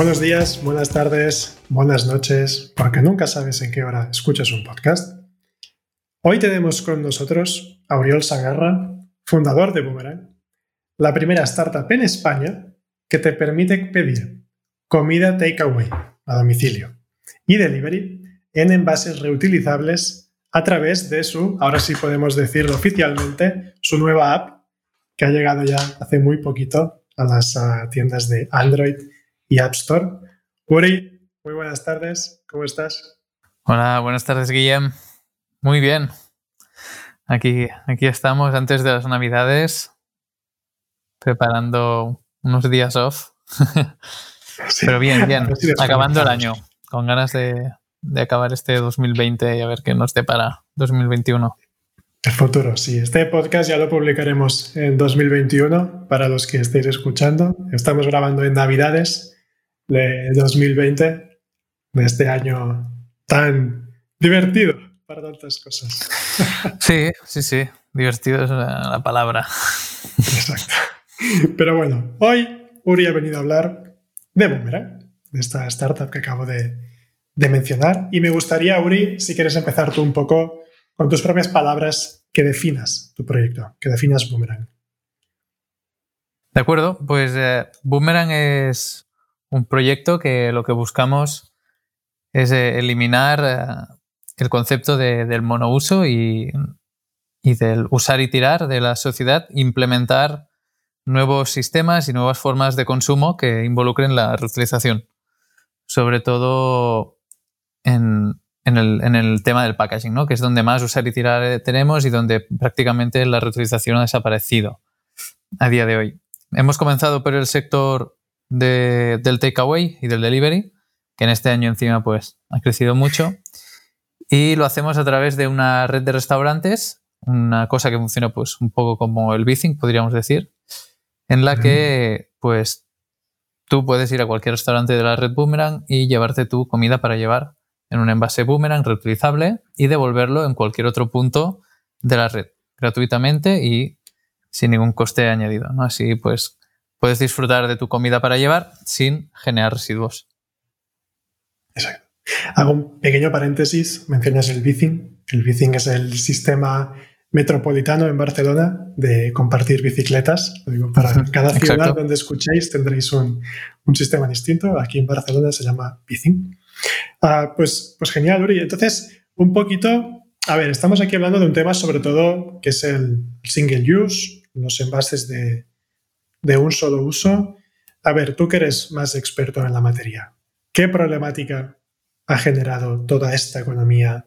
Buenos días, buenas tardes, buenas noches, porque nunca sabes en qué hora escuchas un podcast. Hoy tenemos con nosotros a Sagarra, fundador de Boomerang, la primera startup en España que te permite pedir comida takeaway a domicilio y delivery en envases reutilizables a través de su, ahora sí podemos decirlo oficialmente, su nueva app que ha llegado ya hace muy poquito a las tiendas de Android y App Store. Uri, muy buenas tardes, ¿cómo estás? Hola, buenas tardes, Guillem. Muy bien. Aquí, aquí estamos antes de las Navidades, preparando unos días off. Pero bien, bien, acabando el año, con ganas de, de acabar este 2020 y a ver qué nos depara 2021. El futuro, sí. Este podcast ya lo publicaremos en 2021 para los que estéis escuchando. Estamos grabando en Navidades de 2020, de este año tan divertido para tantas cosas. Sí, sí, sí, divertido es la palabra. Exacto. Pero bueno, hoy Uri ha venido a hablar de Boomerang, de esta startup que acabo de, de mencionar. Y me gustaría, Uri, si quieres empezar tú un poco con tus propias palabras, que definas tu proyecto, que definas Boomerang. De acuerdo, pues eh, Boomerang es un proyecto que lo que buscamos es eh, eliminar eh, el concepto del monouso y, y del usar y tirar de la sociedad, implementar nuevos sistemas y nuevas formas de consumo que involucren la reutilización. Sobre todo en, el, tema del packaging, ¿no? que es donde más usar y tirar eh, tenemos y donde prácticamente la reutilización ha desaparecido a día de hoy. Hemos comenzado por el sector del takeaway y del delivery, que en este año encima pues ha crecido mucho. Y lo hacemos a través de una red de restaurantes, una cosa que funciona pues un poco como el Bithing, podríamos decir, en la que pues tú puedes ir a cualquier restaurante de la red Boomerang y llevarte tu comida para llevar en un envase Boomerang reutilizable y devolverlo en cualquier otro punto de la red gratuitamente y sin ningún coste añadido. ¿no? Así pues puedes disfrutar de tu comida para llevar sin generar residuos. Exacto. Hago un pequeño paréntesis, mencionas el Bicing. El Bicing es el sistema metropolitano en Barcelona de compartir bicicletas. digo, para cada ciudad donde escuchéis tendréis un, sistema distinto. Aquí en Barcelona se llama Bicing. Ah, pues, pues genial, Uri. Entonces, un poquito, a ver, estamos aquí hablando de un tema sobre todo que es el single use, los envases de, de un solo uso. A ver, tú que eres más experto en la materia, ¿qué problemática ha generado toda esta economía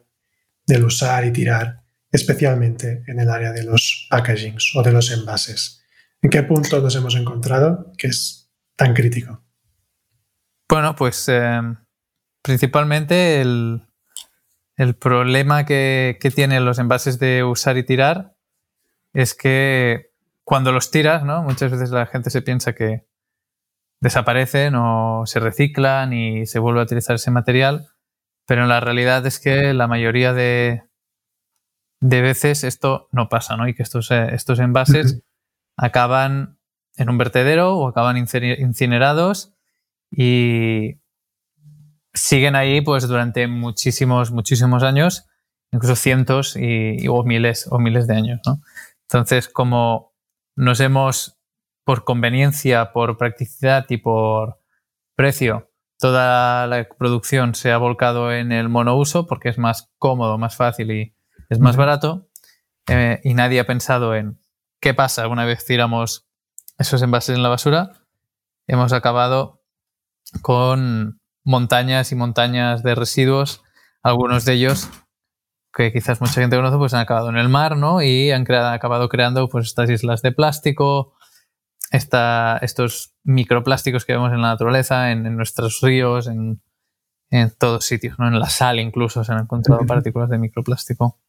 del usar y tirar, especialmente en el área de los packagings o de los envases? ¿En qué punto nos hemos encontrado que es tan crítico? Bueno, pues eh, principalmente el, problema que, que, tienen los envases de usar y tirar es que cuando los tiras, ¿no? Muchas veces la gente se piensa que desaparecen o se reciclan y se vuelve a utilizar ese material, pero en la realidad es que la mayoría de, de veces esto no pasa, ¿no? Y que estos, eh, estos envases acaban en un vertedero o acaban incinerados y siguen ahí pues durante muchísimos, muchísimos años, incluso cientos y, o miles o miles de años, ¿no? Entonces, como nos hemos, por conveniencia, por practicidad y por precio, toda la producción se ha volcado en el monouso porque es más cómodo, más fácil y es más barato. Eh, y nadie ha pensado en qué pasa una vez tiramos esos envases en la basura. Hemos acabado con montañas y montañas de residuos, algunos de ellos que quizás mucha gente conoce, pues han acabado en el mar, ¿no? Y han, creado, acabado creando pues estas islas de plástico, estos microplásticos que vemos en la naturaleza, en, nuestros ríos, en, todos sitios, ¿no? en la sal incluso se han encontrado partículas de microplástico.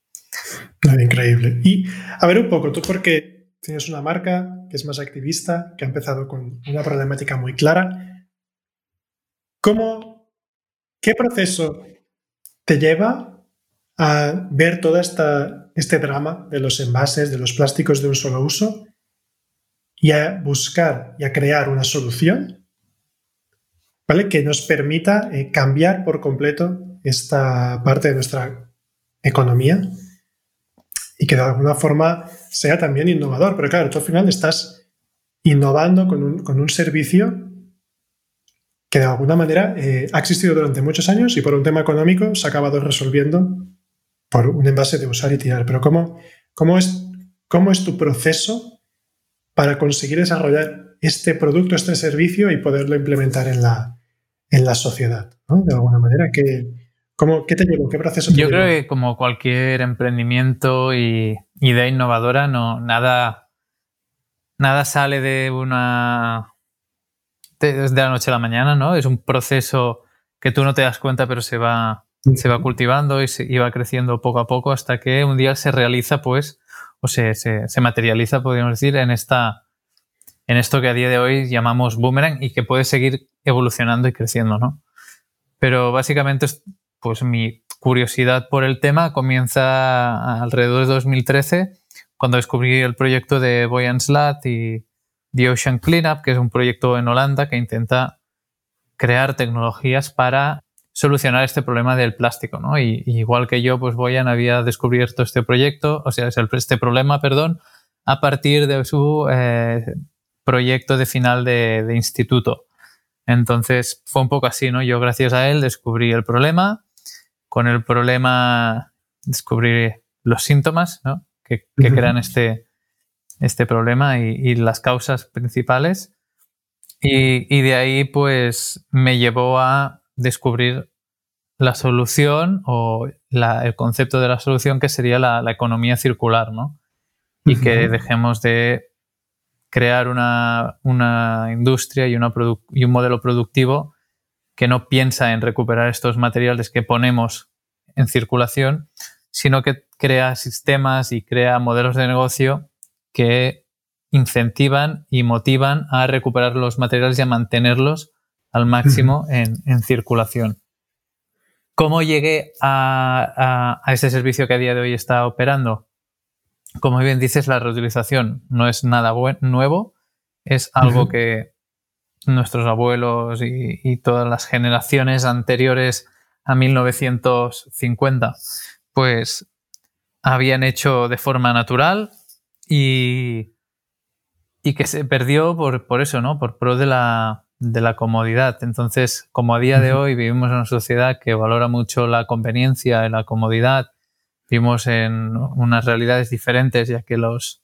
Increíble. Y a ver un poco, tú porque tienes una marca que es más activista, que ha empezado con una problemática muy clara, ¿cómo, qué proceso te lleva a ver todo esta, este drama de los envases, de los plásticos de un solo uso y a buscar y a crear una solución ¿vale? que nos permita eh, cambiar por completo esta parte de nuestra economía y que de alguna forma sea también innovador. Pero claro, tú al final estás innovando con un, servicio que de alguna manera eh, ha existido durante muchos años y por un tema económico se ha acabado resolviendo por un envase de usar y tirar. Pero ¿cómo, cómo, es, cómo es tu proceso para conseguir desarrollar este producto, este servicio y poderlo implementar en la, en la sociedad? De alguna manera, ¿qué, cómo, ¿qué te llevó? ¿Qué proceso te Yo creo que como cualquier emprendimiento y idea innovadora, no, nada, nada sale de una... de la noche a la mañana, ¿no? Es un proceso que tú no te das cuenta, pero se va se va cultivando y, se, va creciendo poco a poco hasta que un día se realiza, pues, o se, se, materializa, podríamos decir, en esta en esto que a día de hoy llamamos boomerang y que puede seguir evolucionando y creciendo, ¿no? Pero básicamente, pues mi curiosidad por el tema comienza alrededor de 2013, cuando descubrí el proyecto de Boyan Slat y The Ocean Cleanup, que es un proyecto en Holanda que intenta crear tecnologías para solucionar este problema del plástico, ¿no? Y, igual que yo, pues Boyan había descubierto este proyecto, o sea, este problema, perdón, a partir de su eh, proyecto de final de, instituto. Entonces fue un poco así, ¿no? Yo gracias a él descubrí el problema, con el problema descubrí los síntomas, ¿no? Que, crean este, este problema y, las causas principales. Y, y de ahí, pues, me llevó a descubrir la solución o el concepto de la solución que sería la, economía circular, ¿no? Y que dejemos de crear una, industria y, y, un modelo productivo que no piensa en recuperar estos materiales que ponemos en circulación, sino que crea sistemas y crea modelos de negocio que incentivan y motivan a recuperar los materiales y a mantenerlos al máximo en, circulación. ¿Cómo llegué a, ese servicio que a día de hoy está operando? Como bien dices, la reutilización no es nada nuevo, es algo que nuestros abuelos y, todas las generaciones anteriores a 1950 pues habían hecho de forma natural y, y que se perdió por, por eso, ¿no? Por pro de la, de la comodidad. Entonces, como a día de hoy vivimos en una sociedad que valora mucho la conveniencia y la comodidad, vivimos en unas realidades diferentes, ya que los,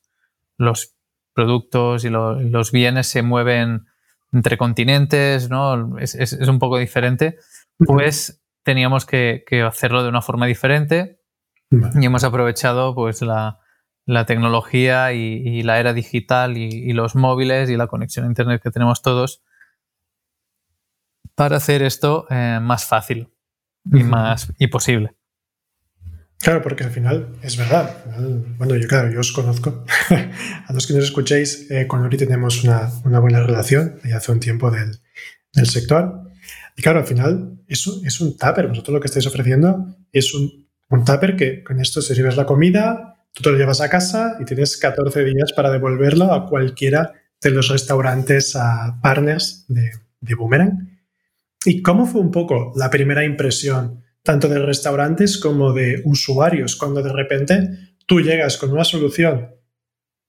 los productos y los bienes se mueven entre continentes, ¿no? Es, un poco diferente, pues teníamos que, hacerlo de una forma diferente y hemos aprovechado pues la, tecnología y, la era digital y, y, los móviles y la conexión a Internet que tenemos todos para hacer esto eh, más fácil y más y posible. Claro, porque al final es verdad. Bueno, yo claro, yo os conozco. a los que nos escuchéis, eh, con Ori tenemos una, buena relación ya hace un tiempo del, sector. Y claro, al final eso es un tupper. Vosotros lo que estáis ofreciendo es un, un tupper que con esto sirves la comida, tú te lo llevas a casa y tienes 14 días para devolverlo a cualquiera de los restaurantes a partners de, de Boomerang. ¿Y cómo fue un poco la primera impresión, tanto de restaurantes como de usuarios, cuando de repente tú llegas con una solución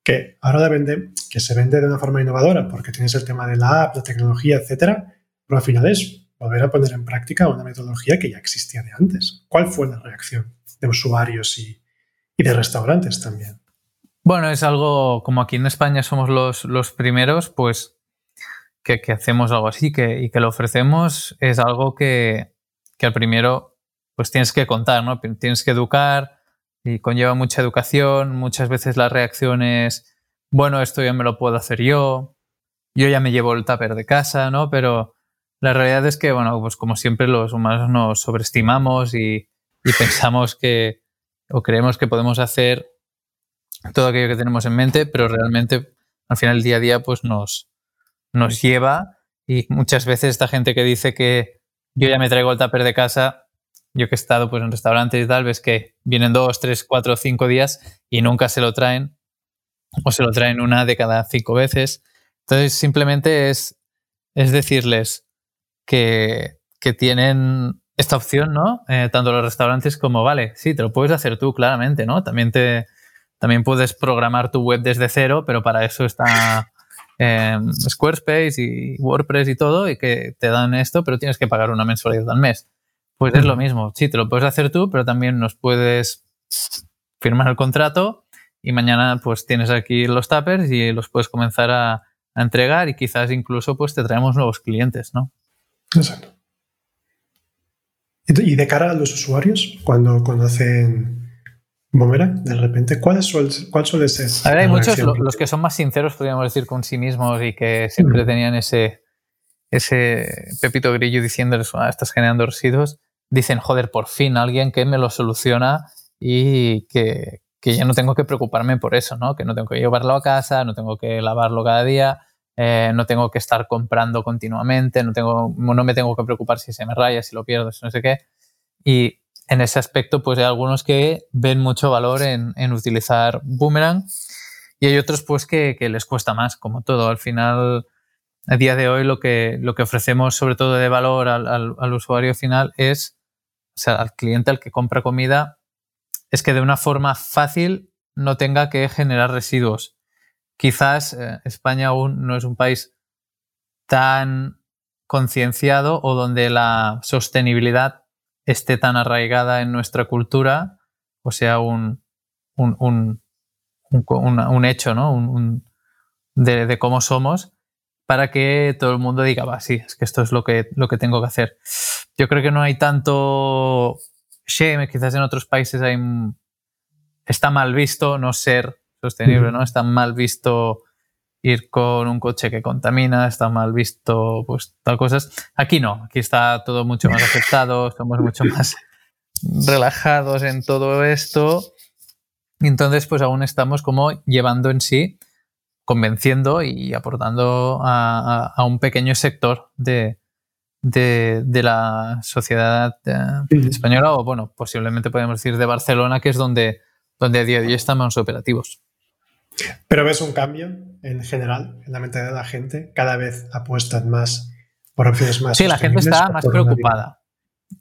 que ahora vende, que se vende de una forma innovadora, porque tienes el tema de la app, la tecnología, etcétera, pero al final es volver a poner en práctica una metodología que ya existía de antes. ¿Cuál fue la reacción de usuarios y, de restaurantes también? Bueno, es algo como aquí en España somos los, los primeros, pues que, hacemos algo así que, y que lo ofrecemos es algo que, que al primero pues tienes que contar, ¿no? Tienes que educar y conlleva mucha educación. Muchas veces la reacción es, bueno, esto ya me lo puedo hacer yo. yo ya me llevo el tupper de casa, ¿no? Pero la realidad es que, bueno, pues como siempre los humanos nos sobreestimamos y, pensamos que o creemos que podemos hacer todo aquello que tenemos en mente, pero realmente al final el día a día pues nos, nos lleva y muchas veces esta gente que dice que yo ya me traigo el tupper de casa, yo que he estado pues en restaurantes y tal, ves que vienen dos, tres, cuatro, cinco días y nunca se lo traen o se lo traen una de cada cinco veces. Entonces simplemente es, es decirles, que, tienen esta opción, ¿no? Eh, tanto los restaurantes como, vale, sí, te lo puedes hacer tú, claramente, ¿no? También, te, también puedes programar tu web desde cero, pero para eso está em, Squarespace y WordPress y todo, y que te dan esto, pero tienes que pagar una mensualidad al mes. Pues es lo mismo, sí, te lo puedes hacer tú, pero también nos puedes firmar el contrato y mañana pues tienes aquí los tappers y los puedes comenzar a, a entregar y quizás incluso pues te traemos nuevos clientes, ¿no? Exacto. Y de cara a los usuarios, cuando conocen Boomerang, de repente, ¿cuál suele, cuál suele ser? A ver, hay muchos, los que son más sinceros, podríamos decir, con sí mismos y que siempre tenían ese, ese pepito grillo diciéndoles, ah, estás generando residuos, dicen, joder, por fin alguien que me lo soluciona y que, que ya no tengo que preocuparme por eso, ¿no? Que no tengo que llevarlo a casa, no tengo que lavarlo cada día eh, no tengo que estar comprando continuamente, no, tengo, no me tengo que preocupar si se me raya, si lo pierdo, si no sé qué. Y en ese aspecto, pues hay algunos que ven mucho valor en, utilizar Boomerang y hay otros pues que, les cuesta más, como todo. Al final, a día de hoy lo que, lo que ofrecemos sobre todo de valor al, usuario final es, o sea, al cliente al que compra comida, es que de una forma fácil no tenga que generar residuos quizás eh, España aún no es un país tan concienciado o donde la sostenibilidad esté tan arraigada en nuestra cultura, o sea, un, un, hecho, ¿no? de, de, cómo somos, para que todo el mundo diga, va, sí, es que esto es lo que, lo que tengo que hacer. Yo creo que no hay tanto shame, quizás en otros países hay, está mal visto no ser sostenible, ¿no? Está mal visto ir con un coche que contamina, está mal visto, pues, tal cosas. Aquí no, aquí está todo mucho más aceptado, estamos mucho más relajados en todo esto. Entonces, pues aún estamos como llevando en sí, convenciendo y aportando a, un pequeño sector de, la sociedad eh, española, o bueno, posiblemente podemos decir de Barcelona, que es donde, donde a día de hoy estamos operativos. Pero ves un cambio en general en la mentalidad de la gente. Cada vez apuestan más por opciones más. Sí, la gente está más preocupada.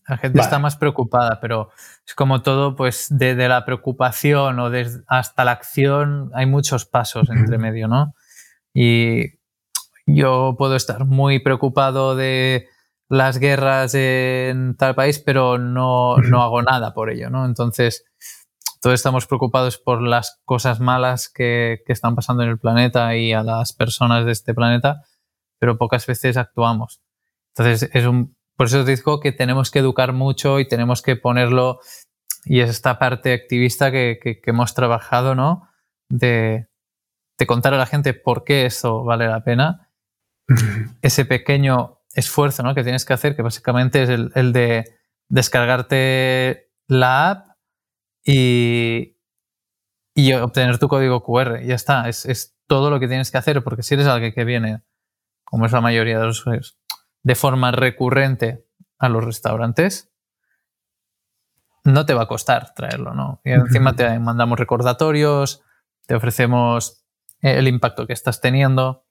La gente está más preocupada, pero es como todo, pues desde la preocupación o hasta la acción hay muchos pasos entre medio, ¿no? Y yo puedo estar muy preocupado de las guerras en tal país, pero no, no hago nada por ello, ¿no? Entonces, todos estamos preocupados por las cosas malas que, están pasando en el planeta y a las personas de este planeta, pero pocas veces actuamos. Entonces, es un, por eso os digo que tenemos que educar mucho y tenemos que ponerlo, y es esta parte activista que, hemos trabajado, ¿no? De, contar a la gente por qué eso vale la pena. Ese pequeño esfuerzo ¿no? que tienes que hacer, que básicamente es el, el de descargarte la app y, obtener tu código QR. Ya está, es, todo lo que tienes que hacer, porque si eres alguien que viene, como es la mayoría de los usuarios, de forma recurrente a los restaurantes, no te va a costar traerlo, ¿no? Y encima te mandamos recordatorios, te ofrecemos el impacto que estás teniendo.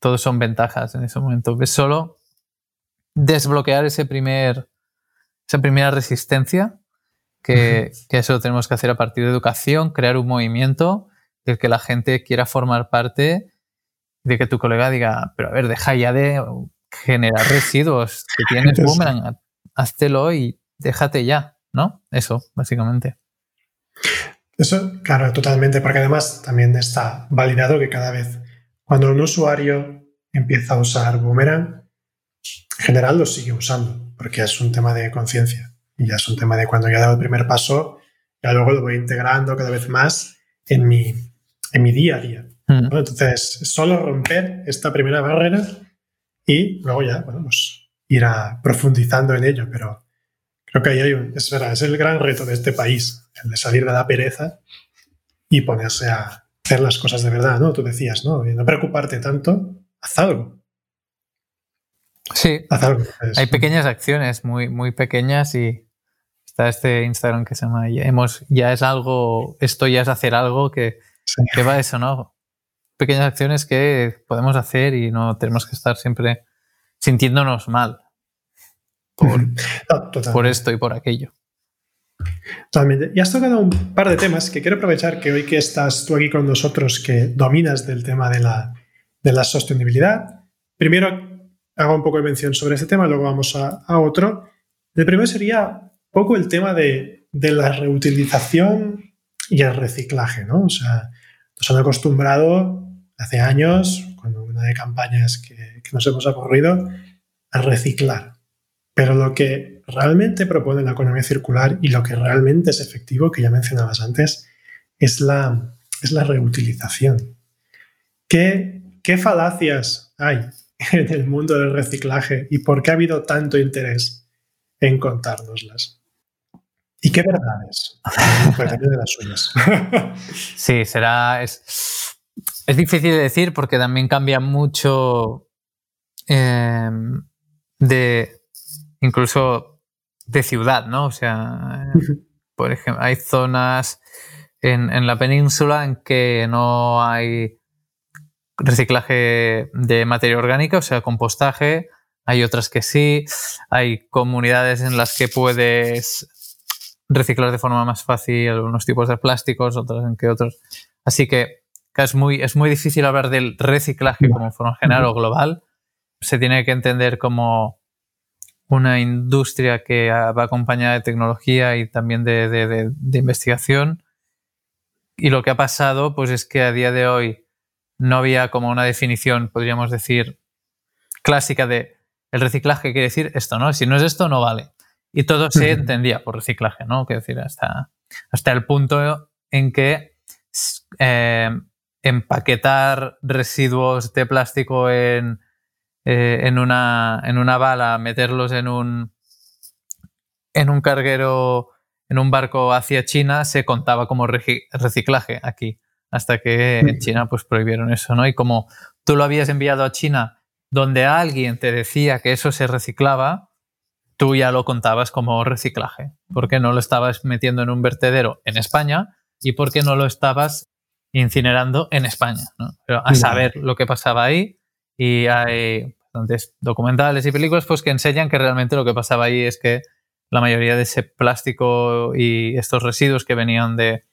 Todos son ventajas en ese momento. Es solo desbloquear ese primer, esa primera resistencia que, eso lo tenemos que hacer a partir de educación, crear un movimiento del que la gente quiera formar parte, de que tu colega diga, pero a ver, deja ya de generar residuos, que tienes boomerang, háztelo y déjate ya, ¿no? Eso, básicamente. Eso, claro, totalmente, porque además también está validado que cada vez cuando un usuario empieza a usar Boomerang, en general lo sigue usando, porque es un tema de conciencia. Y ya es un tema de cuando ya he dado el primer paso, ya luego lo voy integrando cada vez más en mi, en mi día a día. Mm. Entonces, solo romper esta primera barrera y luego ya, bueno, pues irá profundizando en ello, pero creo que ahí hay un, es verdad, es el gran reto de este país, el de salir de la pereza y ponerse a hacer las cosas de verdad, ¿no? Tú decías, ¿no? Y no preocuparte tanto, haz algo. Sí, haz algo. hay pequeñas acciones muy, muy pequeñas y está este Instagram que se llama hemos, ya es algo, esto ya es hacer algo que, que va eso, ¿no? Pequeñas acciones que podemos hacer y no tenemos que estar siempre sintiéndonos mal por, por esto y por aquello. Totalmente. Y has tocado un par de temas que quiero aprovechar que hoy que estás tú aquí con nosotros, que dominas del tema de la, de la sostenibilidad. Primero hago un poco de mención sobre este tema, luego vamos a, a otro. El primero sería poco el tema de, de, la reutilización y el reciclaje, ¿no? O sea, nos han acostumbrado hace años, cuando una de campañas que, que nos hemos ocurrido, a reciclar. Pero lo que realmente propone la economía circular y lo que realmente es efectivo, que ya mencionabas antes, es la, es la reutilización. ¿Qué, ¿Qué falacias hay en el mundo del reciclaje y por qué ha habido tanto interés en contárnoslas? ¿Y qué verdades? de las suyas. sí, será. Es, es, difícil de decir porque también cambia mucho eh, de incluso de ciudad, ¿no? O sea, por ejemplo, hay zonas en, la península en que no hay reciclaje de materia orgánica, o sea, compostaje. Hay otras que sí. Hay comunidades en las que puedes reciclar de forma más fácil algunos tipos de plásticos, otras en que otros. Así que es muy, es muy difícil hablar del reciclaje como forma general o global. Se tiene que entender como una industria que va acompañada de tecnología y también de, investigación. Y lo que ha pasado, pues es que a día de hoy no había como una definición, podríamos decir, clásica de el reciclaje quiere decir esto, ¿no? Si no es esto, no vale. Y todo se entendía por reciclaje, ¿no? Quiero decir, hasta, hasta el punto en que eh, empaquetar residuos de plástico en, eh, en, una, en una bala, meterlos en un, en un carguero, en un barco hacia China, se contaba como reciclaje aquí, hasta que en China pues prohibieron eso, ¿no? Y como tú lo habías enviado a China, donde alguien te decía que eso se reciclaba, tú ya lo contabas como reciclaje, porque no lo estabas metiendo en un vertedero en España y porque no lo estabas incinerando en España, ¿no? Pero a saber lo que pasaba ahí. Y hay bastantes documentales y películas pues, que enseñan que realmente lo que pasaba ahí es que la mayoría de ese plástico y estos residuos que venían de,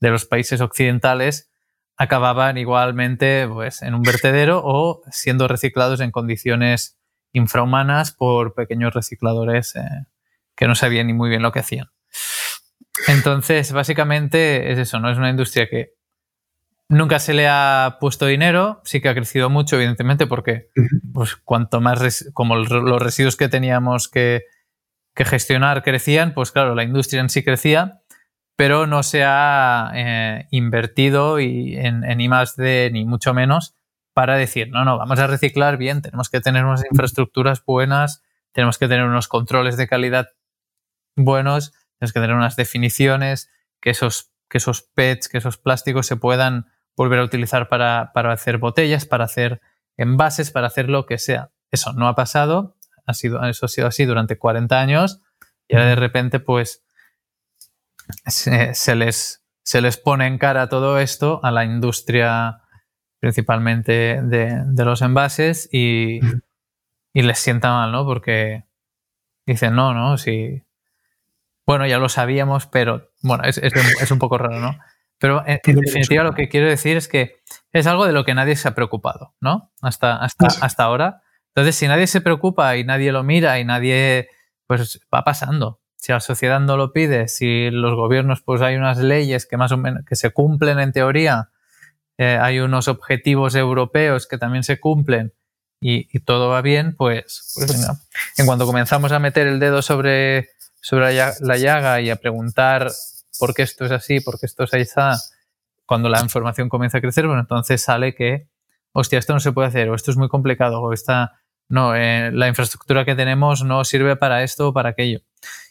los países occidentales acababan igualmente pues, en un vertedero o siendo reciclados en condiciones infrahumanas por pequeños recicladores eh, que no sabían ni muy bien lo que hacían. Entonces, básicamente es eso, ¿no? Es una industria que Nunca se le ha puesto dinero, sí que ha crecido mucho, evidentemente, porque pues, cuanto más, como los residuos que teníamos que, gestionar crecían, pues claro, la industria en sí crecía, pero no se ha eh, invertido y en, en I ni mucho menos para decir, no, no, vamos a reciclar bien, tenemos que tener unas infraestructuras buenas, tenemos que tener unos controles de calidad buenos, tenemos que tener unas definiciones, que esos, que esos PETs, que esos plásticos se puedan volver a utilizar para, hacer botellas, para hacer envases, para hacer lo que sea. Eso no ha pasado, ha sido, eso ha sido así durante 40 años y ahora de repente pues se, les, se les pone en cara todo esto a la industria principalmente de, los envases y, les sienta mal, ¿no? Porque dicen, no, no, si... Bueno, ya lo sabíamos, pero bueno, es, es un poco raro, ¿no? Pero en, definitiva lo que quiero decir es que es algo de lo que nadie se ha preocupado, ¿no? Hasta, hasta, hasta ahora. Entonces, si nadie se preocupa y nadie lo mira y nadie, pues va pasando. Si la sociedad no lo pide, si los gobiernos, pues hay unas leyes que más o menos que se cumplen en teoría, eh, hay unos objetivos europeos que también se cumplen y, todo va bien, pues, pues. En cuanto comenzamos a meter el dedo sobre, sobre la llaga y a preguntar por qué esto es así, por qué esto es así, cuando la información comienza a crecer, bueno, entonces sale que, hostia, esto no se puede hacer, o esto es muy complicado, o esta, no, eh, la infraestructura que tenemos no sirve para esto o para aquello.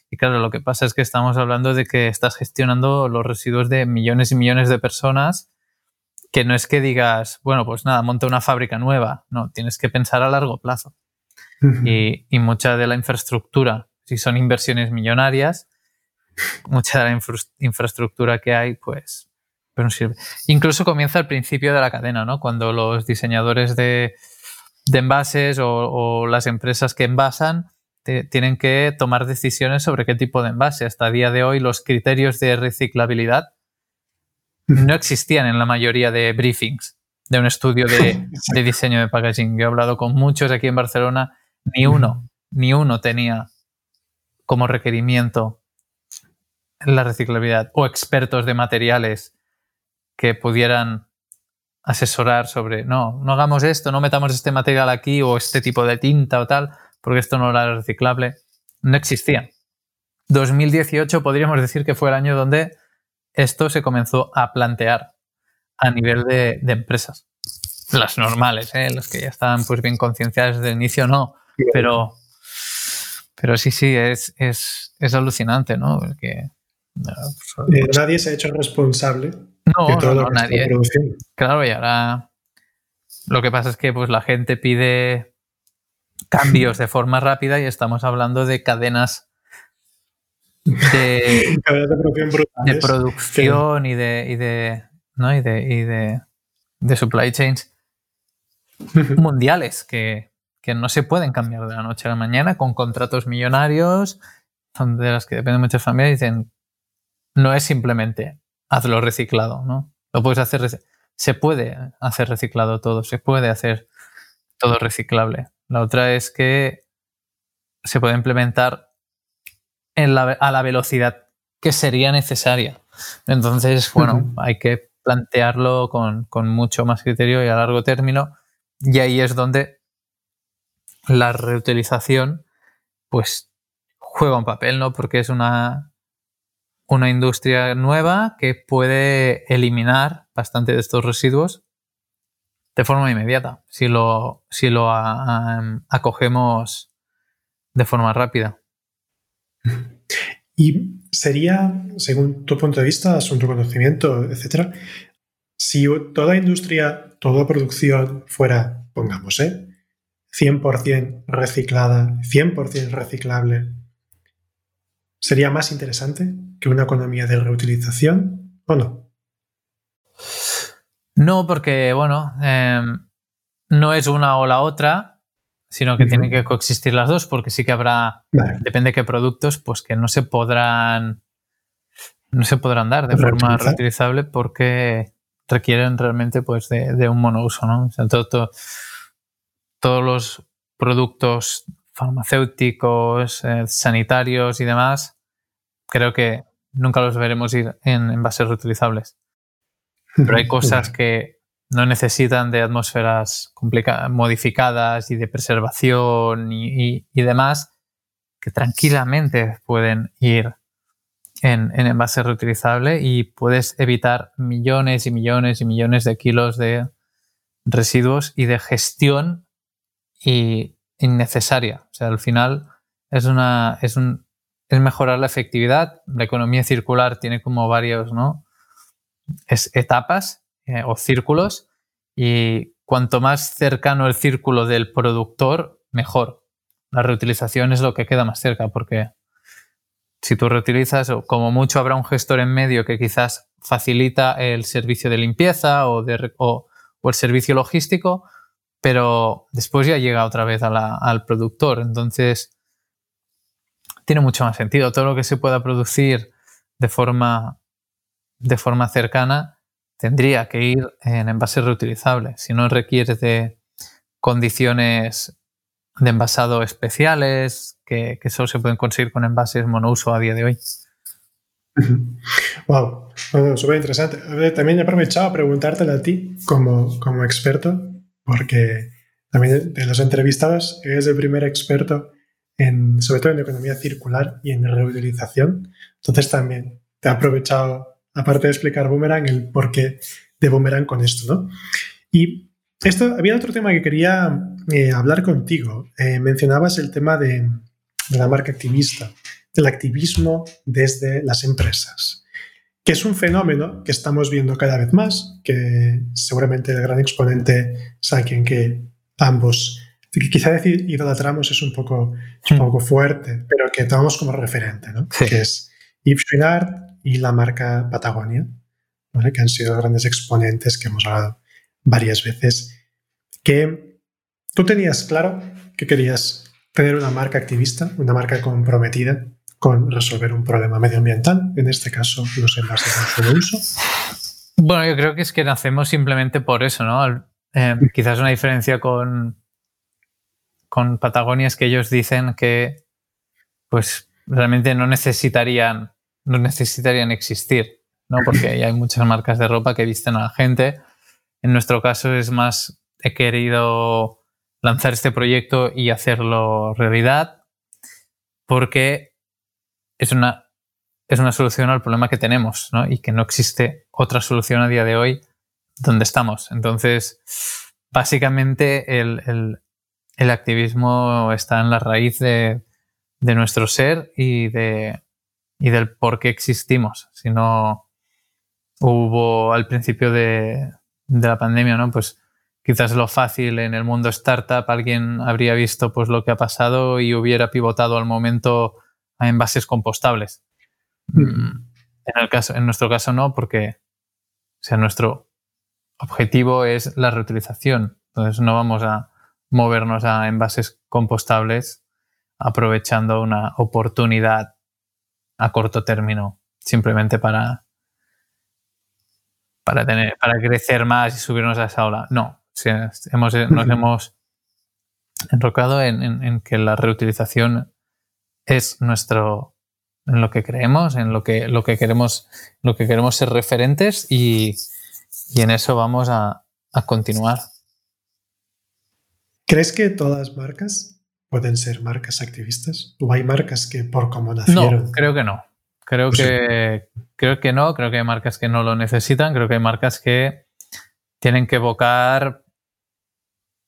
Y claro, lo que pasa es que estamos hablando de que estás gestionando los residuos de millones y millones de personas, que no es que digas, bueno, pues nada, monta una fábrica nueva, no, tienes que pensar a largo plazo. y, y, mucha de la infraestructura, si son inversiones millonarias, mucha de la infraestructura que hay, pues, pero no sirve. Incluso comienza al principio de la cadena, ¿no? Cuando los diseñadores de, envases o, las empresas que envasan tienen que tomar decisiones sobre qué tipo de envase. Hasta el día de hoy los criterios de reciclabilidad no existían en la mayoría de briefings de un estudio de, de diseño de packaging. Yo he hablado con muchos aquí en Barcelona, ni uno, ni uno tenía como requerimiento la reciclabilidad o expertos de materiales que pudieran asesorar sobre, no, no hagamos esto, no metamos este material aquí o este tipo de tinta o tal, porque esto no era reciclable, no existía. 2018 podríamos decir que fue el año donde esto se comenzó a plantear a nivel de, empresas. Las normales, ¿eh? las que ya estaban pues bien concienciadas desde el inicio, no, pero, pero sí, sí, es, es, es alucinante, ¿no? Porque eh, nadie se ha hecho responsable no, de todo nadie. Claro, y ahora lo que pasa es que pues, la gente pide cambios de forma rápida y estamos hablando de cadenas de, producción, y de, y de, ¿no? y de, y de, de supply chains mundiales que, que, no se pueden cambiar de la noche a la mañana con contratos millonarios de las que dependen muchas familias dicen no es simplemente hazlo reciclado, ¿no? Lo puedes hacer, se puede hacer reciclado todo, se puede hacer todo reciclable. La otra es que se puede implementar a la velocidad que sería necesaria. Entonces, bueno, hay que plantearlo con, con, mucho más criterio y a largo término. Y ahí es donde la reutilización, pues, juega un papel, ¿no? Porque es una, una industria nueva que puede eliminar bastante de estos residuos de forma inmediata, si lo, si lo acogemos de forma rápida. Y sería, según tu punto de vista, tu conocimiento, etcétera, si toda industria, toda producción fuera, pongamos, ¿eh? 100% reciclada, 100% reciclable, ¿sería más interesante? que una economía de reutilización o no? No, porque, bueno, em, no es una o la otra, sino que tienen que coexistir las dos, porque sí que habrá, depende de qué productos, pues que no se podrán, no se podrán dar de forma reutilizable porque requieren realmente pues de, un monouso, ¿no? todos los productos farmacéuticos, eh, sanitarios y demás, creo que nunca los veremos ir en envases reutilizables. Pero hay cosas que no necesitan de atmósferas modificadas y de preservación y, demás, que tranquilamente pueden ir en, en envase reutilizable y puedes evitar millones y millones y millones de kilos de residuos y de gestión y innecesaria. O sea, al final es, una, es un, es mejorar la efectividad. La economía circular tiene como varios ¿no? es etapas eh, o círculos y cuanto más cercano el círculo del productor, mejor. La reutilización es lo que queda más cerca porque si tú reutilizas, como mucho habrá un gestor en medio que quizás facilita el servicio de limpieza o, el servicio logístico, pero después ya llega otra vez al productor. Entonces, tiene mucho más sentido. Todo lo que se pueda producir de forma, de forma cercana tendría que ir en envase reutilizable. Si no requiere de condiciones de envasado especiales que, que solo se pueden conseguir con envases monouso a día de hoy. Wow, súper interesante. También he aprovechado a preguntártelo a ti como, como experto, porque también de los entrevistados eres el primer experto sobre todo en economía circular y en reutilización. Entonces también te he aprovechado aparte de explicar Boomerang, el porqué de Boomerang con esto, ¿no? Y esto, había otro tema que quería eh, hablar contigo. Eh, mencionabas el tema de, la marca activista, del activismo desde las empresas, que es un fenómeno que estamos viendo cada vez más, que seguramente el gran exponente es alguien que ambos, quizá decir idolatramos es un poco, un hmm. poco fuerte, pero que tomamos como referente, ¿no? que es Yves Schwinard y la marca Patagonia, que han sido grandes exponentes que hemos hablado varias veces, que tú tenías claro que querías tener una marca activista, una marca comprometida con resolver un problema medioambiental, en este caso los envases de solo uso. Bueno, yo creo que es que nacemos simplemente por eso, ¿no? Eh, quizás una diferencia con, con Patagonia es que ellos dicen que pues realmente no necesitarían, no necesitarían existir, ¿no? Porque hay muchas marcas de ropa que visten a la gente en nuestro caso es más, he querido lanzar este proyecto y hacerlo realidad porque es una, es una solución al problema que tenemos ¿no? y que no existe otra solución a día de hoy donde estamos. Entonces, básicamente el, activismo está en la raíz de, nuestro ser y, de, y del por qué existimos. Si no hubo al principio de, de la pandemia, ¿no? Pues quizás lo fácil en el mundo startup, alguien habría visto pues lo que ha pasado y hubiera pivotado al momento a envases compostables. Mm. En, el caso, en nuestro caso no, porque sea, nuestro objetivo es la reutilización. Entonces no vamos a movernos a envases compostables aprovechando una oportunidad a corto término simplemente para para, tener, para crecer más y subirnos a esa ola. No, hemos, nos hemos enrocado en, que la reutilización es nuestro en lo que creemos, en lo que, lo que queremos, lo que queremos ser referentes y, en eso vamos a, continuar. ¿Crees que todas las marcas pueden ser marcas activistas? ¿O hay marcas que por cómo nacieron? No, creo que no. Creo pues que, creo que no, creo que hay marcas que no lo necesitan, creo que hay marcas que tienen que evocar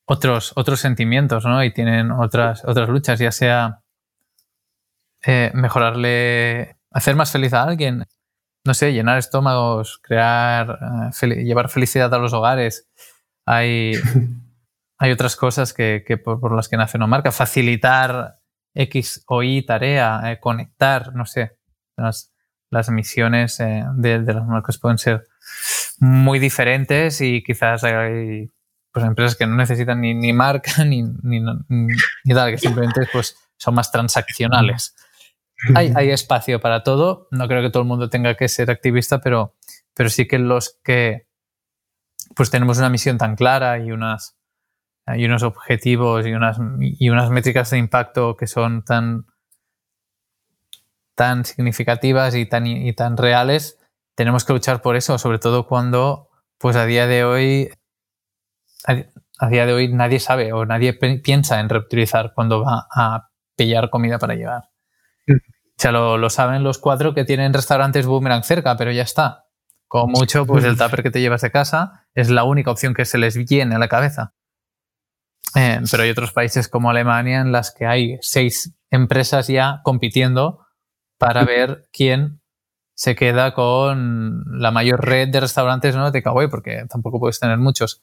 otros, otros sentimientos, ¿no? Y tienen otras, otras luchas, ya sea eh, mejorarle, hacer más feliz a alguien, no sé, llenar estómagos, crear, eh, llevar felicidad a los hogares. Hay, hay otras cosas que, por, las que nace una marca, facilitar X o Y tarea, eh, conectar, no sé las, misiones eh, de, las marcas pueden ser muy diferentes y quizás hay pues, empresas que no necesitan ni, marca ni, ni, ni, tal, que simplemente pues, son más transaccionales. Hay, hay, espacio para todo. No creo que todo el mundo tenga que ser activista, pero, pero sí que los que pues tenemos una misión tan clara y unas y unos objetivos y unas, y unas métricas de impacto que son tan tan significativas y tan, y tan reales, tenemos que luchar por eso, sobre todo cuando, pues a día de hoy, a, día de hoy nadie sabe o nadie piensa en reutilizar cuando va a pillar comida para llevar. O sea, lo, saben los cuatro que tienen restaurantes boomerang cerca, pero ya está. Como mucho, pues el tupper que te llevas de casa es la única opción que se les viene a la cabeza. Eh, pero hay otros países como Alemania en las que hay seis empresas ya compitiendo para ver quién se queda con la mayor red de restaurantes ¿no? de Kawaii, porque tampoco puedes tener muchas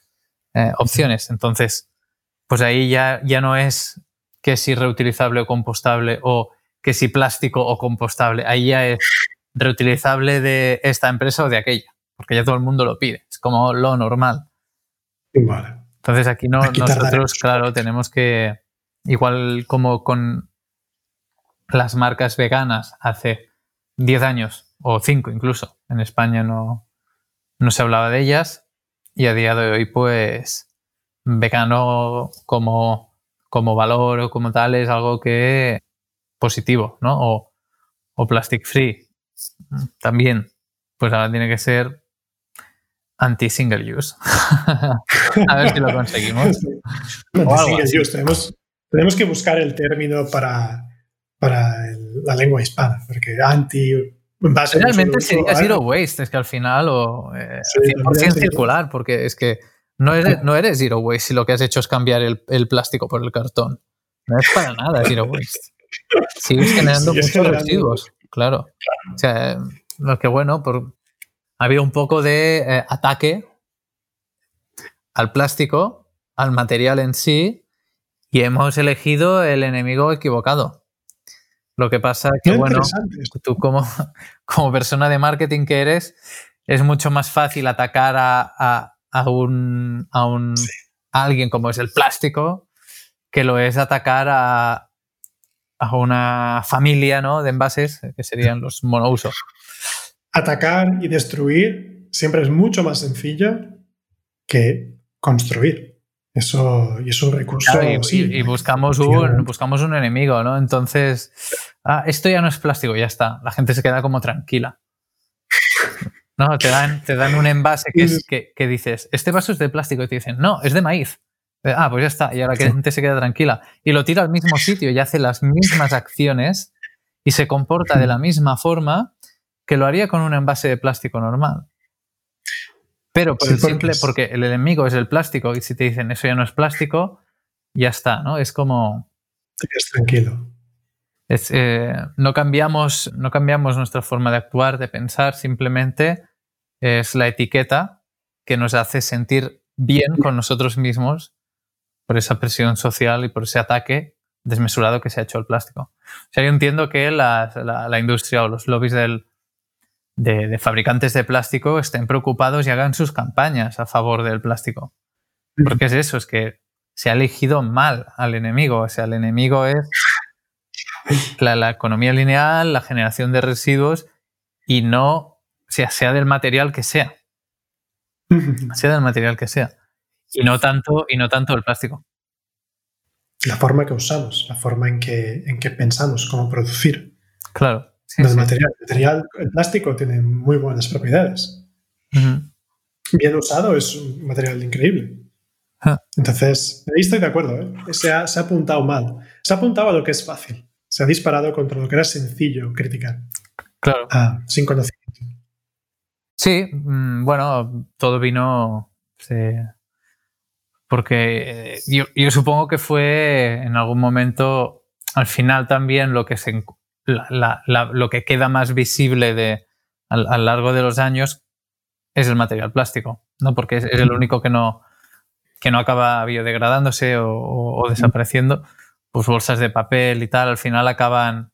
eh, opciones. Entonces, pues ahí ya, ya no es que si reutilizable o compostable o que si plástico o compostable. Ahí ya es reutilizable de esta empresa o de aquella, porque ya todo el mundo lo pide. Es como lo normal. Entonces aquí no, nosotros, claro, tenemos que, igual como con las marcas veganas hace 10 años o 5 incluso. En España no, no se hablaba de ellas y a día de hoy pues vegano como, como valor o como tal es algo que positivo, ¿no? O, o plastic free también. Pues ahora tiene que ser anti-single use. a ver si lo conseguimos. Anti-single use. Tenemos, tenemos que buscar el término para para la lengua hispana, porque anti Realmente sería zero waste, es que al final, o eh, 100% circular, porque es que no eres, no eres zero waste si lo que has hecho es cambiar el, el plástico por el cartón. No es para nada zero waste. Sigues generando muchos residuos, claro. O sea, lo que bueno, por, había un poco de eh, ataque al plástico, al material en sí, y hemos elegido el enemigo equivocado. Lo que pasa es que, bueno, tú como, como persona de marketing que eres, es mucho más fácil atacar a, a, un, a, un, alguien como es el plástico que lo es atacar a, a una familia ¿no? de envases que serían los monouso. Atacar y destruir siempre es mucho más sencillo que construir. Eso y es un recurso. y, buscamos, un, buscamos un enemigo, ¿no? Entonces, ah, esto ya no es plástico, ya está. La gente se queda como tranquila. No, te dan, te dan un envase que, es, que, que, dices, este vaso es de plástico y te dicen, no, es de maíz. Ah, pues ya está. Y ahora que la gente se queda tranquila. Y lo tira al mismo sitio y hace las mismas acciones y se comporta de la misma forma que lo haría con un envase de plástico normal. Pero por el simple, porque el enemigo es el plástico y si te dicen eso ya no es plástico, ya está, ¿no? Es como... Quedas tranquilo. Eh, no, cambiamos, no cambiamos nuestra forma de actuar, de pensar, simplemente es la etiqueta que nos hace sentir bien con nosotros mismos por esa presión social y por ese ataque desmesurado que se ha hecho al plástico. O sea, yo entiendo que la industria o los lobbies del, de, fabricantes de plástico estén preocupados y hagan sus campañas a favor del plástico. Porque es eso, es que se ha elegido mal al enemigo. O sea, el enemigo es la, economía lineal, la generación de residuos y no, sea, sea del material que sea. Sea del material que sea. Y no tanto, y no tanto el plástico. La forma que usamos, la forma en que, en que pensamos cómo producir. Claro el, Material. el plástico tiene muy buenas propiedades. Bien usado es un material increíble. Entonces, ahí estoy de acuerdo. ¿eh? Se, ha, apuntado mal. Se ha apuntado a lo que es fácil. Se ha disparado contra lo que era sencillo criticar. Claro. Ah, sin conocimiento. Sí, mm, bueno, todo vino. porque yo, yo, supongo que fue en algún momento, al final también lo que se, lo que queda más visible de, a, lo largo de los años es el material plástico, ¿no? Porque es, el único que no, que no acaba biodegradándose o, desapareciendo. Pues bolsas de papel y tal, al final acaban,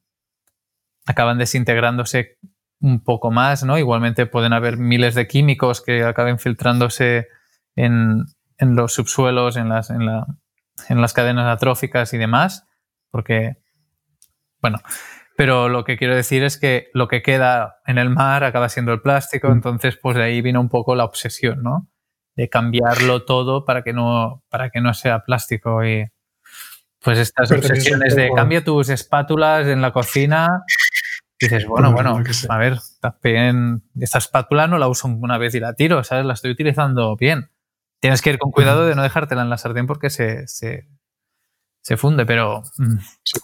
acaban desintegrándose un poco más, ¿no? Igualmente pueden haber miles de químicos que acaben filtrándose en, en los subsuelos, en las, en, la, en las cadenas atróficas y demás, porque, bueno, pero lo que quiero decir es que lo que queda en el mar acaba siendo el plástico, mm. entonces pues de ahí vino un poco la obsesión, ¿no? De cambiarlo todo para que no, para que no sea plástico y pues estas obsesiones de cambia tus espátulas en la cocina. dices, bueno, bueno, a ver, también esta espátula no la uso una vez y la tiro, ¿sabes? La estoy utilizando bien. Tienes que ir con cuidado de no dejártela en la sartén porque se, se, se funde, pero mm,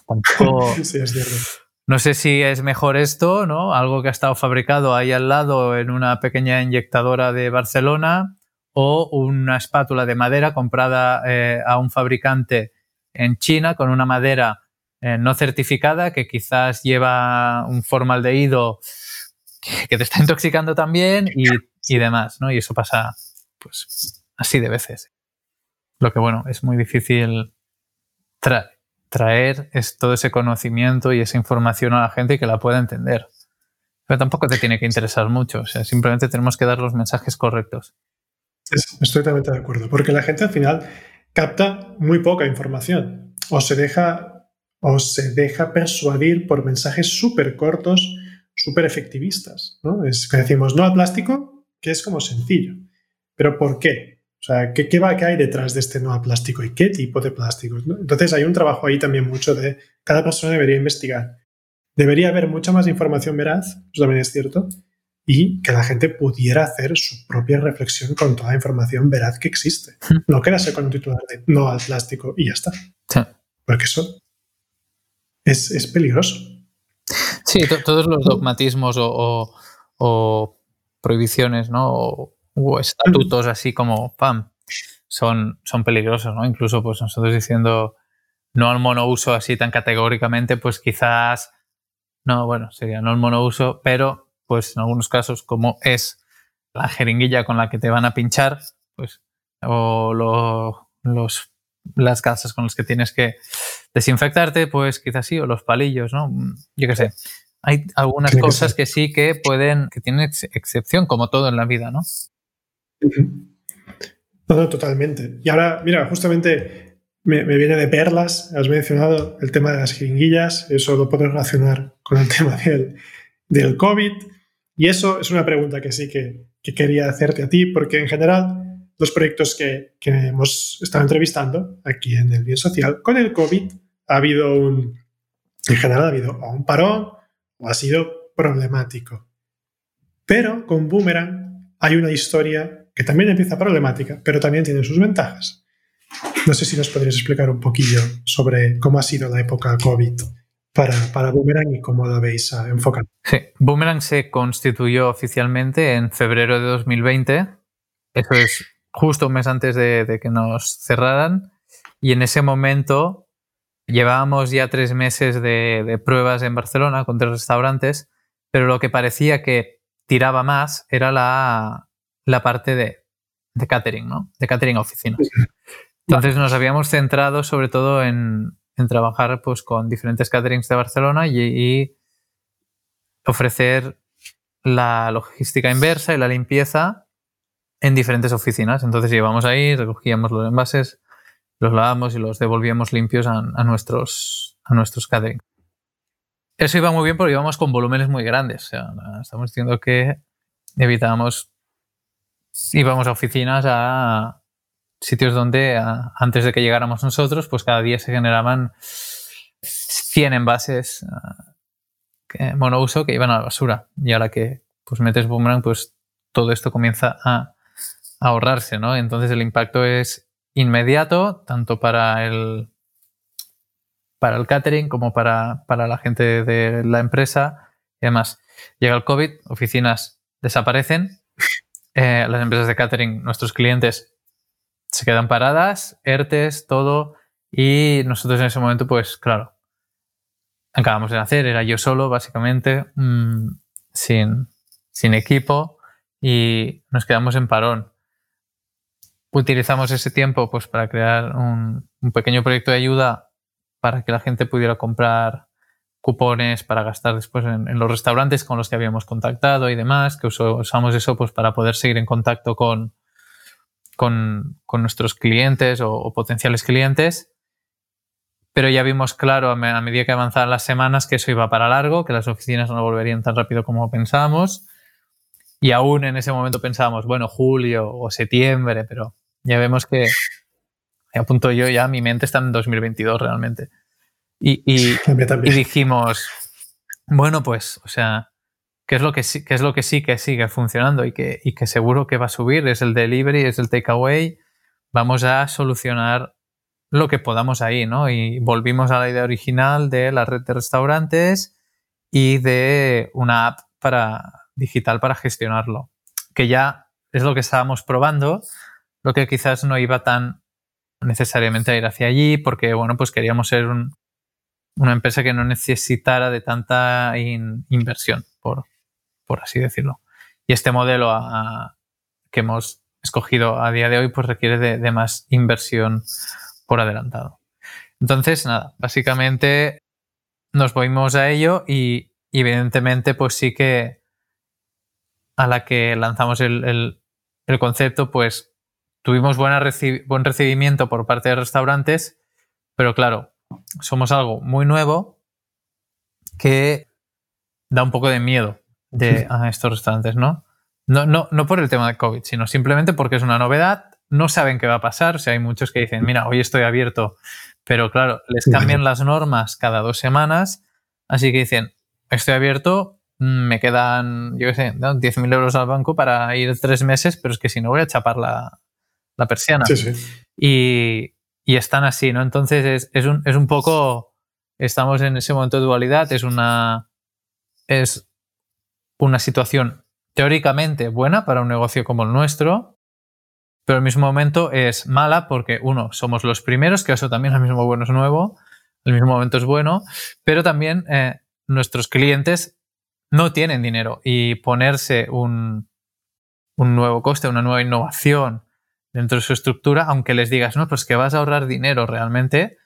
tampoco, sí, es cierto. No sé si es mejor esto, ¿no? Algo que ha estado fabricado ahí al lado en una pequeña inyectadora de Barcelona o una espátula de madera comprada eh, a un fabricante en China con una madera eh, no certificada que quizás lleva un formaldehído que te está intoxicando también y, y demás, ¿no? Y eso pasa, pues, así de veces. Lo que, bueno, es muy difícil traer traer es todo ese conocimiento y esa información a la gente y que la pueda entender. Pero tampoco te tiene que interesar mucho, o sea, simplemente tenemos que dar los mensajes correctos. Estoy totalmente de acuerdo, porque la gente al final capta muy poca información o se deja, o se deja persuadir por mensajes súper cortos, súper efectivistas. ¿no? Es que decimos no al plástico, que es como sencillo. Pero ¿por qué? O sea, ¿qué, qué, va, qué hay detrás de este nuevo plástico y qué tipo de plásticos? Entonces hay un trabajo ahí también mucho de cada persona debería investigar. Debería haber mucha más información veraz, eso también es cierto, y que la gente pudiera hacer su propia reflexión con toda la información veraz que existe. Hmm. No quedarse con un titular de no al plástico y ya está. Porque eso es, es peligroso. Sí, todos los dogmatismos o, prohibiciones, ¿no? O, estatutos así como, pam, son, son peligrosos, ¿no? Incluso pues nosotros diciendo no al monouso así tan categóricamente, pues quizás, no, bueno, sería no al monouso, pero pues en algunos casos como es la jeringuilla con la que te van a pinchar, pues, o los, las gasas con las que tienes que desinfectarte, pues quizás sí, o los palillos, ¿no? Yo qué sé. Hay algunas cosas que, sí que pueden, que tienen excepción, como todo en la vida, ¿no? No, totalmente. Y ahora, mira, justamente me, viene de perlas, has mencionado el tema de las jeringuillas, eso lo puedo relacionar con el tema del, del COVID. Y eso es una pregunta que sí que, que quería hacerte a ti, porque en general los proyectos que, que, hemos estado entrevistando aquí en el Bien Social, con el COVID ha habido un, en general ha habido un parón o ha sido problemático. Pero con Boomerang hay una historia que también empieza problemática, pero también tiene sus ventajas. No sé si nos podrías explicar un poquillo sobre cómo ha sido la época COVID para, para Boomerang y cómo la veis enfocado. Sí, Boomerang se constituyó oficialmente en febrero de 2020. Eso es justo un mes antes de, que nos cerraran. Y en ese momento llevábamos ya tres meses de, pruebas en Barcelona con tres restaurantes, pero lo que parecía que tiraba más era la, la parte de, catering, ¿no? De catering a oficinas. Entonces nos habíamos centrado sobre todo en, trabajar pues, con diferentes caterings de Barcelona y, ofrecer la logística inversa y la limpieza en diferentes oficinas. Entonces íbamos ahí, recogíamos los envases, los lavábamos y los devolvíamos limpios a, nuestros, a nuestros caterings. Eso iba muy bien porque íbamos con volúmenes muy grandes. estamos diciendo que evitábamos íbamos a oficinas a sitios donde antes de que llegáramos nosotros, pues cada día se generaban 100 envases monouso que iban a la basura. Y ahora que pues metes boomerang, pues todo esto comienza a, ahorrarse, ¿no? Entonces el impacto es inmediato, tanto para el para el catering como para, para la gente de la empresa. Y además, llega el COVID, oficinas desaparecen eh, las empresas de catering, nuestros clientes se quedan paradas, ERTES, todo, y nosotros en ese momento, pues claro, acabamos de nacer, era yo solo, básicamente, mm, sin, sin equipo, y nos quedamos en parón. Utilizamos ese tiempo pues, para crear un, un pequeño proyecto de ayuda para que la gente pudiera comprar cupones para gastar después en, los restaurantes con los que habíamos contactado y demás, que usamos eso pues para poder seguir en contacto con, con, nuestros clientes o, potenciales clientes. Pero ya vimos claro a, medida que avanzaban las semanas que eso iba para largo, que las oficinas no volverían tan rápido como pensábamos. Y aún en ese momento pensábamos, bueno, julio o septiembre, pero ya vemos que, a punto yo ya, mi mente está en 2022 realmente. Y, y, dijimos, bueno, pues, o sea, ¿qué es lo que sí, qué es lo que, sí que sigue funcionando y que, y que seguro que va a subir? Es el delivery, es el takeaway. Vamos a solucionar lo que podamos ahí, ¿no? Y volvimos a la idea original de la red de restaurantes y de una app para, digital para gestionarlo, que ya es lo que estábamos probando, lo que quizás no iba tan necesariamente a ir hacia allí, porque bueno, pues queríamos ser un, una empresa que no necesitara de tanta inversión, por, por, así decirlo. Y este modelo que hemos escogido a día de hoy pues requiere de, más inversión por adelantado. Entonces, nada, básicamente nos volvimos a ello y, evidentemente pues sí que a la que lanzamos el, el concepto pues tuvimos buena buen recibimiento por parte de restaurantes, pero claro, somos algo muy nuevo que da un poco de miedo de, a estos restaurantes, ¿no? No, no, no por el tema de COVID, sino simplemente porque es una novedad, no saben qué va a pasar. O sea, hay muchos que dicen, mira, hoy estoy abierto, pero claro, les cambian las normas cada dos semanas, así que dicen, estoy abierto, me quedan, yo qué sé, 10.000 euros al banco para ir tres meses, pero es que si no voy a chapar la, la persiana. Sí, sí. Y, y están así, ¿no? Entonces es, un, es un poco, estamos en ese momento de dualidad, es una, es una situación teóricamente buena para un negocio como el nuestro, pero al mismo momento es mala porque, uno, somos los primeros, que eso también al mismo bueno es nuevo, al mismo momento es bueno, pero también eh, nuestros clientes no tienen dinero y ponerse un, un nuevo coste, una nueva innovación dentro de su estructura, aunque les digas, no, pues que vas a ahorrar dinero realmente,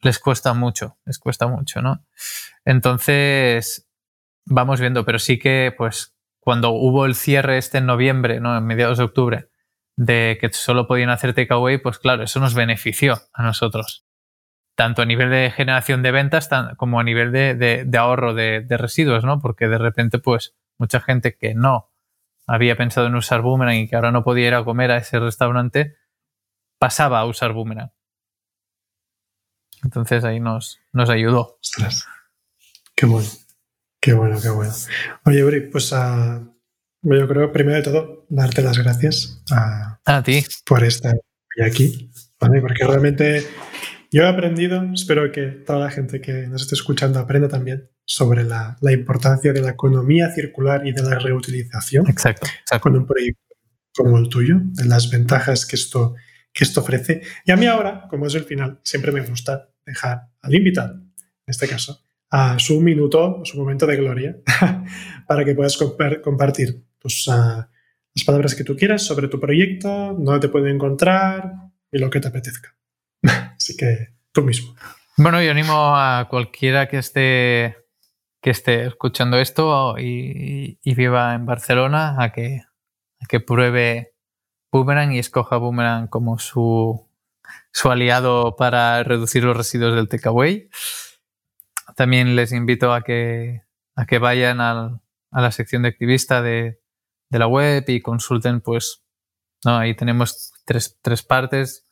les cuesta mucho, les cuesta mucho, ¿no? Entonces, vamos viendo, pero sí que, pues, cuando hubo el cierre este en noviembre, ¿no? En mediados de octubre, de que solo podían hacer takeaway, pues claro, eso nos benefició a nosotros. Tanto a nivel de generación de ventas como a nivel de, ahorro de, de, residuos, ¿no? Porque de repente, pues, mucha gente que no había pensado en usar Boomerang y que ahora no podía ir a comer a ese restaurante, pasaba a usar Boomerang. Entonces ahí nos, nos ayudó. Ostras. Qué bueno. Qué bueno, qué bueno. Oye, Uri, pues uh, yo creo, primero de todo, darte las gracias a, a ti por estar aquí, ¿vale? Porque realmente yo he aprendido, espero que toda la gente que nos esté escuchando aprenda también sobre la, la importancia de la economía circular y de la reutilización. Exacto, Con un proyecto como el tuyo, de las ventajas que esto, que esto ofrece. Y a mí ahora, como es el final, siempre me gusta dejar al invitado, en este caso, a su minuto, su momento de gloria, para que puedas compartir tus, uh, las palabras que tú quieras sobre tu proyecto, dónde te pueden encontrar y lo que te apetezca. Así que tú mismo. Bueno, yo animo a cualquiera que esté, que esté escuchando esto y, viva en Barcelona a que, pruebe Boomerang y escoja Boomerang como su, su aliado para reducir los residuos del takeaway. También les invito a que, a que vayan a la sección de activista de, la web y consulten, pues, ahí tenemos tres, tres partes.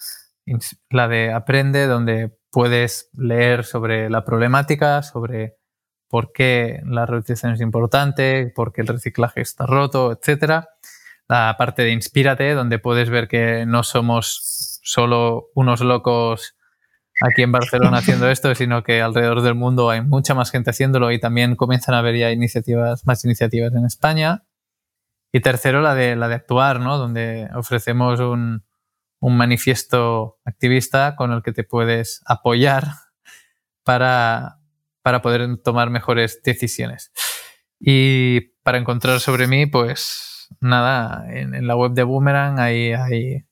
La de aprende, donde puedes leer sobre la problemática, sobre por qué la reutilización es importante, por qué el reciclaje está roto, etc. La parte de inspírate, donde puedes ver que no somos solo unos locos aquí en Barcelona haciendo esto, sino que alrededor del mundo hay mucha más gente haciéndolo y también comienzan a haber ya iniciativas, más iniciativas en España. Y tercero, la de, la de actuar, ¿no? Donde ofrecemos un, un manifiesto activista con el que te puedes apoyar para, para poder tomar mejores decisiones. Y para encontrar sobre mí, pues nada, en, en la web de Boomerang hay, hay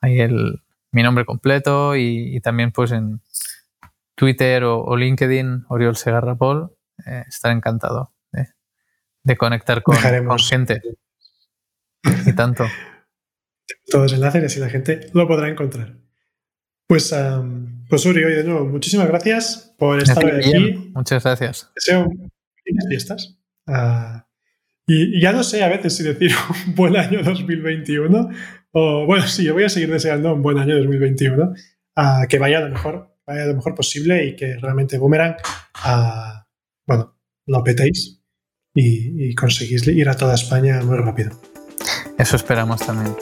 ahí el, mi nombre completo y, también pues en Twitter o, LinkedIn, Oriol Segarra Paul, eh, estaré encantado de, conectar con, gente. Y tanto. Todos los enlaces y así la gente lo podrá encontrar. Pues, pues Uri, hoy de nuevo, muchísimas gracias por estar aquí. Muchas gracias. Deseo felices fiestas. Ah, y, ya no sé a veces si decir un buen año 2021 o, bueno, sí, yo voy a seguir deseando un buen año 2021, a que vaya lo mejor, vaya lo mejor posible y que realmente Boomerang, bueno, lo petéis y, y conseguís ir a toda España muy rápido. Eso esperamos también.